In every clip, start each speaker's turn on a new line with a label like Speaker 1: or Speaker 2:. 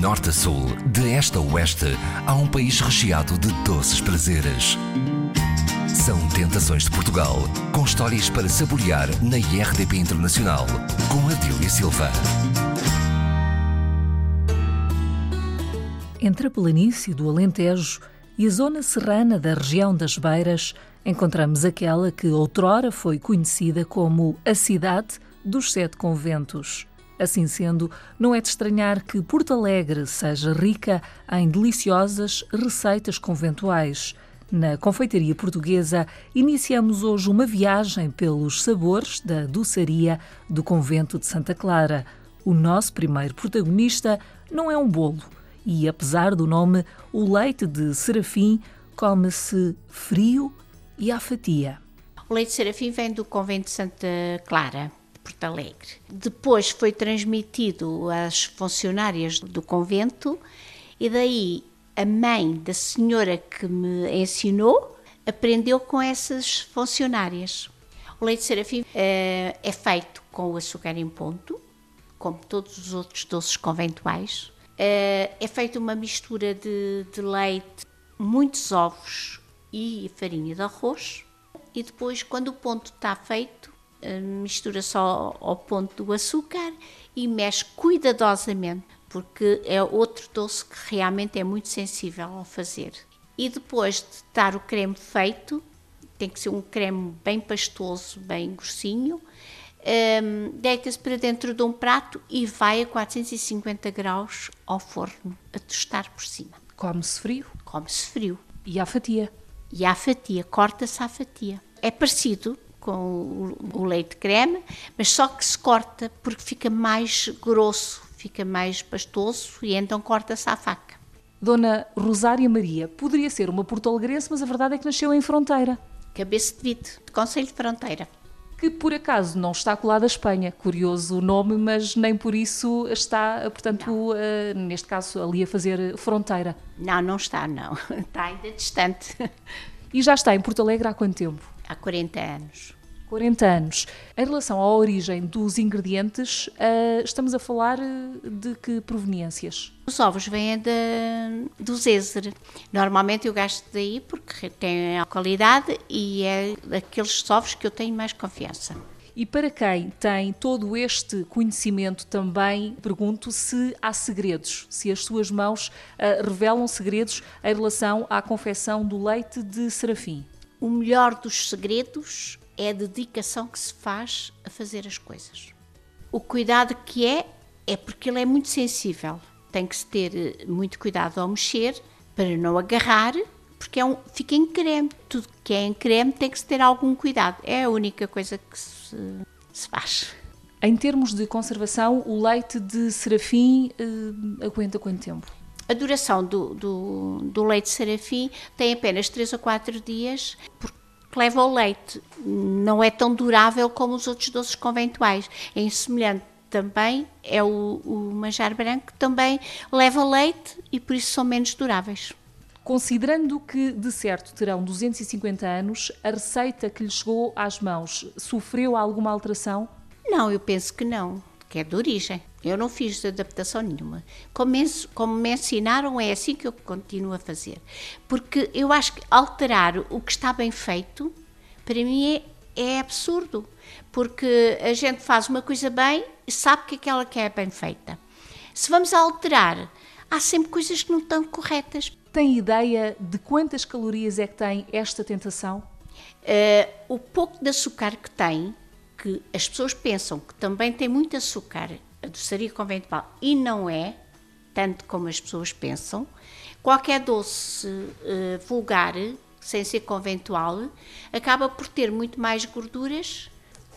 Speaker 1: norte a sul, de este a oeste, há um país recheado de doces prazeres. São Tentações de Portugal, com histórias para saborear na IRDP Internacional, com Adília Silva.
Speaker 2: Entre a planície do Alentejo e a zona serrana da região das Beiras, encontramos aquela que outrora foi conhecida como a Cidade dos Sete Conventos. Assim sendo, não é de estranhar que Porto Alegre seja rica em deliciosas receitas conventuais. Na confeitaria portuguesa, iniciamos hoje uma viagem pelos sabores da doçaria do convento de Santa Clara. O nosso primeiro protagonista não é um bolo, e apesar do nome, o leite de serafim come-se frio e à fatia.
Speaker 3: O leite de serafim vem do convento de Santa Clara. Porto Alegre. Depois foi transmitido às funcionárias do convento e daí a mãe da senhora que me ensinou aprendeu com essas funcionárias. O leite de serafim é, é feito com o açúcar em ponto, como todos os outros doces conventuais. É, é feita uma mistura de, de leite, muitos ovos e farinha de arroz. E depois, quando o ponto está feito, mistura só ao ponto do açúcar e mexe cuidadosamente, porque é outro doce que realmente é muito sensível ao fazer. E depois de estar o creme feito, tem que ser um creme bem pastoso, bem grossinho, um, deita-se para dentro de um prato e vai a 450 graus ao forno a tostar por cima.
Speaker 2: Come-se frio?
Speaker 3: Come-se frio.
Speaker 2: E à fatia?
Speaker 3: E à fatia, corta-se à fatia. É parecido com o leite creme, mas só que se corta porque fica mais grosso, fica mais pastoso e então corta-se à faca.
Speaker 2: Dona Rosária Maria poderia ser uma porto-alegrense, mas a verdade é que nasceu em Fronteira.
Speaker 3: Cabeça de Vide, de Conselho de Fronteira.
Speaker 2: Que por acaso não está colada à Espanha. Curioso o nome, mas nem por isso está, portanto, uh, neste caso, ali a fazer fronteira.
Speaker 3: Não, não está, não. Está ainda distante.
Speaker 2: E já está em Porto Alegre há quanto tempo?
Speaker 3: Há 40 anos.
Speaker 2: 40 anos. Em relação à origem dos ingredientes, uh, estamos a falar de que proveniências?
Speaker 3: Os ovos vêm de, do Zézer. Normalmente eu gasto daí porque tem a qualidade e é daqueles ovos que eu tenho mais confiança.
Speaker 2: E para quem tem todo este conhecimento também, pergunto se há segredos, se as suas mãos uh, revelam segredos em relação à confecção do leite de serafim.
Speaker 3: O melhor dos segredos é a dedicação que se faz a fazer as coisas. O cuidado que é, é porque ele é muito sensível. Tem que se ter eh, muito cuidado ao mexer para não agarrar, porque é um, fica em creme. Tudo que é em creme tem que se ter algum cuidado. É a única coisa que se, se faz.
Speaker 2: Em termos de conservação, o leite de serafim eh, aguenta quanto tempo?
Speaker 3: A duração do, do, do, leite de serafim tem apenas 3 a 4 dias, porque leva o leite. Não é tão durável como os outros doces conventuais. É semelhante também é o, o manjar branco, que também leva leite e por isso são menos duráveis.
Speaker 2: Considerando que, de certo, terão 250 anos, a receita que lhe chegou às mãos sofreu alguma alteração?
Speaker 3: Não, eu penso que não, que é de origem. Eu não fiz adaptação nenhuma. Como me, como me ensinaram, é assim que eu continuo a fazer. Porque eu acho que alterar o que está bem feito, para mim é, é absurdo. Porque a gente faz uma coisa bem e sabe que aquela que é bem feita. Se vamos alterar, há sempre coisas que não estão corretas.
Speaker 2: Tem ideia de quantas calorias é que tem esta tentação?
Speaker 3: Uh, o pouco de açúcar que tem, que as pessoas pensam que também tem muito açúcar a doçaria conventual e não é, tanto como as pessoas pensam. Qualquer doce uh, vulgar, sem ser conventual, acaba por ter muito mais gorduras,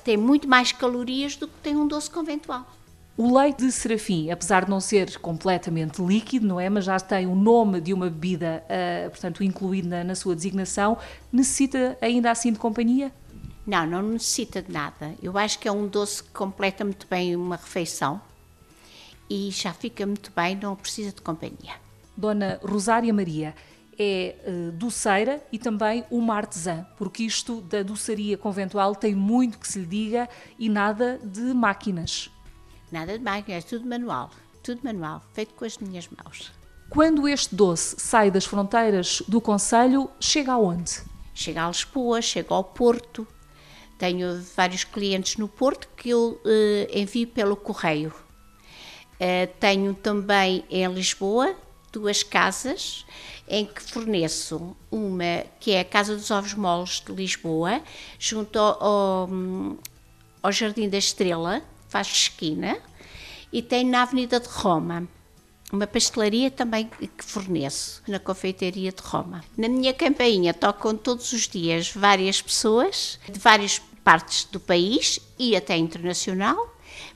Speaker 3: tem muito mais calorias do que tem um doce conventual.
Speaker 2: O leite de serafim, apesar de não ser completamente líquido, não é? Mas já tem o nome de uma bebida, uh, portanto, incluído na, na sua designação, necessita ainda assim de companhia?
Speaker 3: Não, não necessita de nada. Eu acho que é um doce que completa muito bem uma refeição e já fica muito bem, não precisa de companhia.
Speaker 2: Dona Rosária Maria é uh, doceira e também uma artesã, porque isto da doçaria conventual tem muito que se lhe diga e nada de máquinas.
Speaker 3: Nada de máquinas, é tudo manual. tudo manual, feito com as minhas mãos.
Speaker 2: Quando este doce sai das fronteiras do Conselho, chega aonde?
Speaker 3: Chega a Lisboa, chega ao Porto. Tenho vários clientes no Porto que eu uh, envio pelo correio. Uh, tenho também em Lisboa duas casas em que forneço uma que é a Casa dos Ovos Moles de Lisboa, junto ao, ao, ao Jardim da Estrela, faz esquina, e tenho na Avenida de Roma uma pastelaria também que forneço na confeitaria de Roma. Na minha campainha tocam todos os dias várias pessoas de várias partes do país e até internacional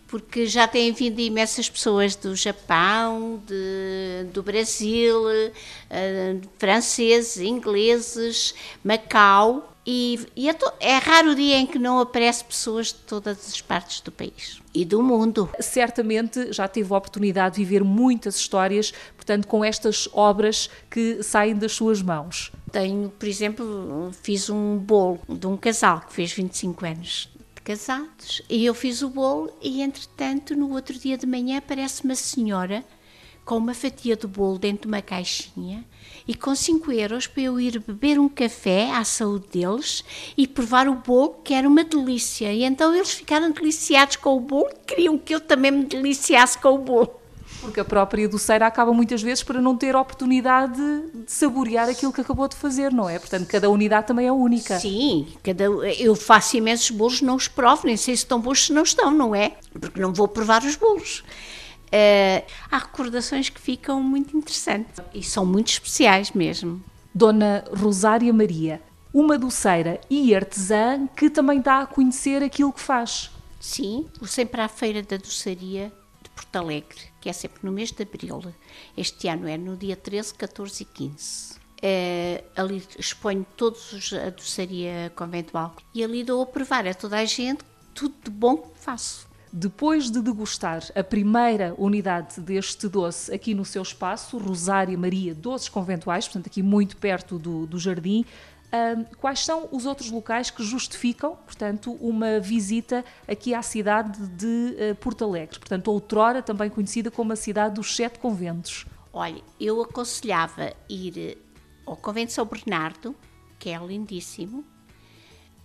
Speaker 3: porque já têm vindo imensas pessoas do Japão, de, do Brasil, uh, franceses, ingleses, Macau. E, e é, to, é, raro o dia em que não aparece pessoas de todas as partes do país e do mundo.
Speaker 2: Certamente já teve a oportunidade de viver muitas histórias, portanto, com estas obras que saem das suas mãos.
Speaker 3: Tenho, por exemplo, fiz um bolo de um casal que fez 25 anos casados. E eu fiz o bolo e, entretanto, no outro dia de manhã aparece uma senhora com uma fatia de bolo dentro de uma caixinha e com 5 euros para eu ir beber um café à saúde deles e provar o bolo, que era uma delícia. E então eles ficaram deliciados com o bolo e queriam que eu também me deliciasse com o bolo.
Speaker 2: Porque a própria doceira acaba muitas vezes para não ter oportunidade de saborear aquilo que acabou de fazer, não é? Portanto, cada unidade também é única.
Speaker 3: Sim, cada, eu faço imensos bolos, não os provo, nem sei se estão bons se não estão, não é? Porque não vou provar os bolos. Uh, há recordações que ficam muito interessantes e são muito especiais mesmo.
Speaker 2: Dona Rosária Maria, uma doceira e artesã que também dá a conhecer aquilo que faz.
Speaker 3: Sim, vou sempre à Feira da Doçaria Porto Alegre, que é sempre no mês de abril. Este ano é no dia 13, 14 e 15. É, ali exponho todos os, a doçaria conventual e ali dou a provar a toda a gente tudo de bom que faço.
Speaker 2: Depois de degustar a primeira unidade deste doce aqui no seu espaço, Rosária Maria Doces Conventuais, portanto aqui muito perto do, do jardim, quais são os outros locais que justificam, portanto, uma visita aqui à cidade de uh, Porto Alegre? Portanto, outrora também conhecida como a cidade dos Sete Conventos.
Speaker 3: Olha, eu aconselhava ir ao Convento São Bernardo, que é lindíssimo.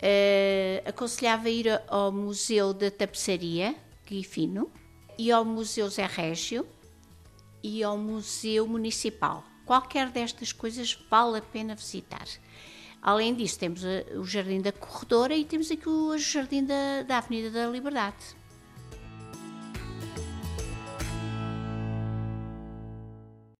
Speaker 3: Uh, aconselhava ir ao Museu da Tapeçaria, Guifino, e ao Museu Zé Régio e ao Museu Municipal. Qualquer destas coisas vale a pena visitar. Além disso, temos o Jardim da Corredora e temos aqui o Jardim da, da Avenida da Liberdade.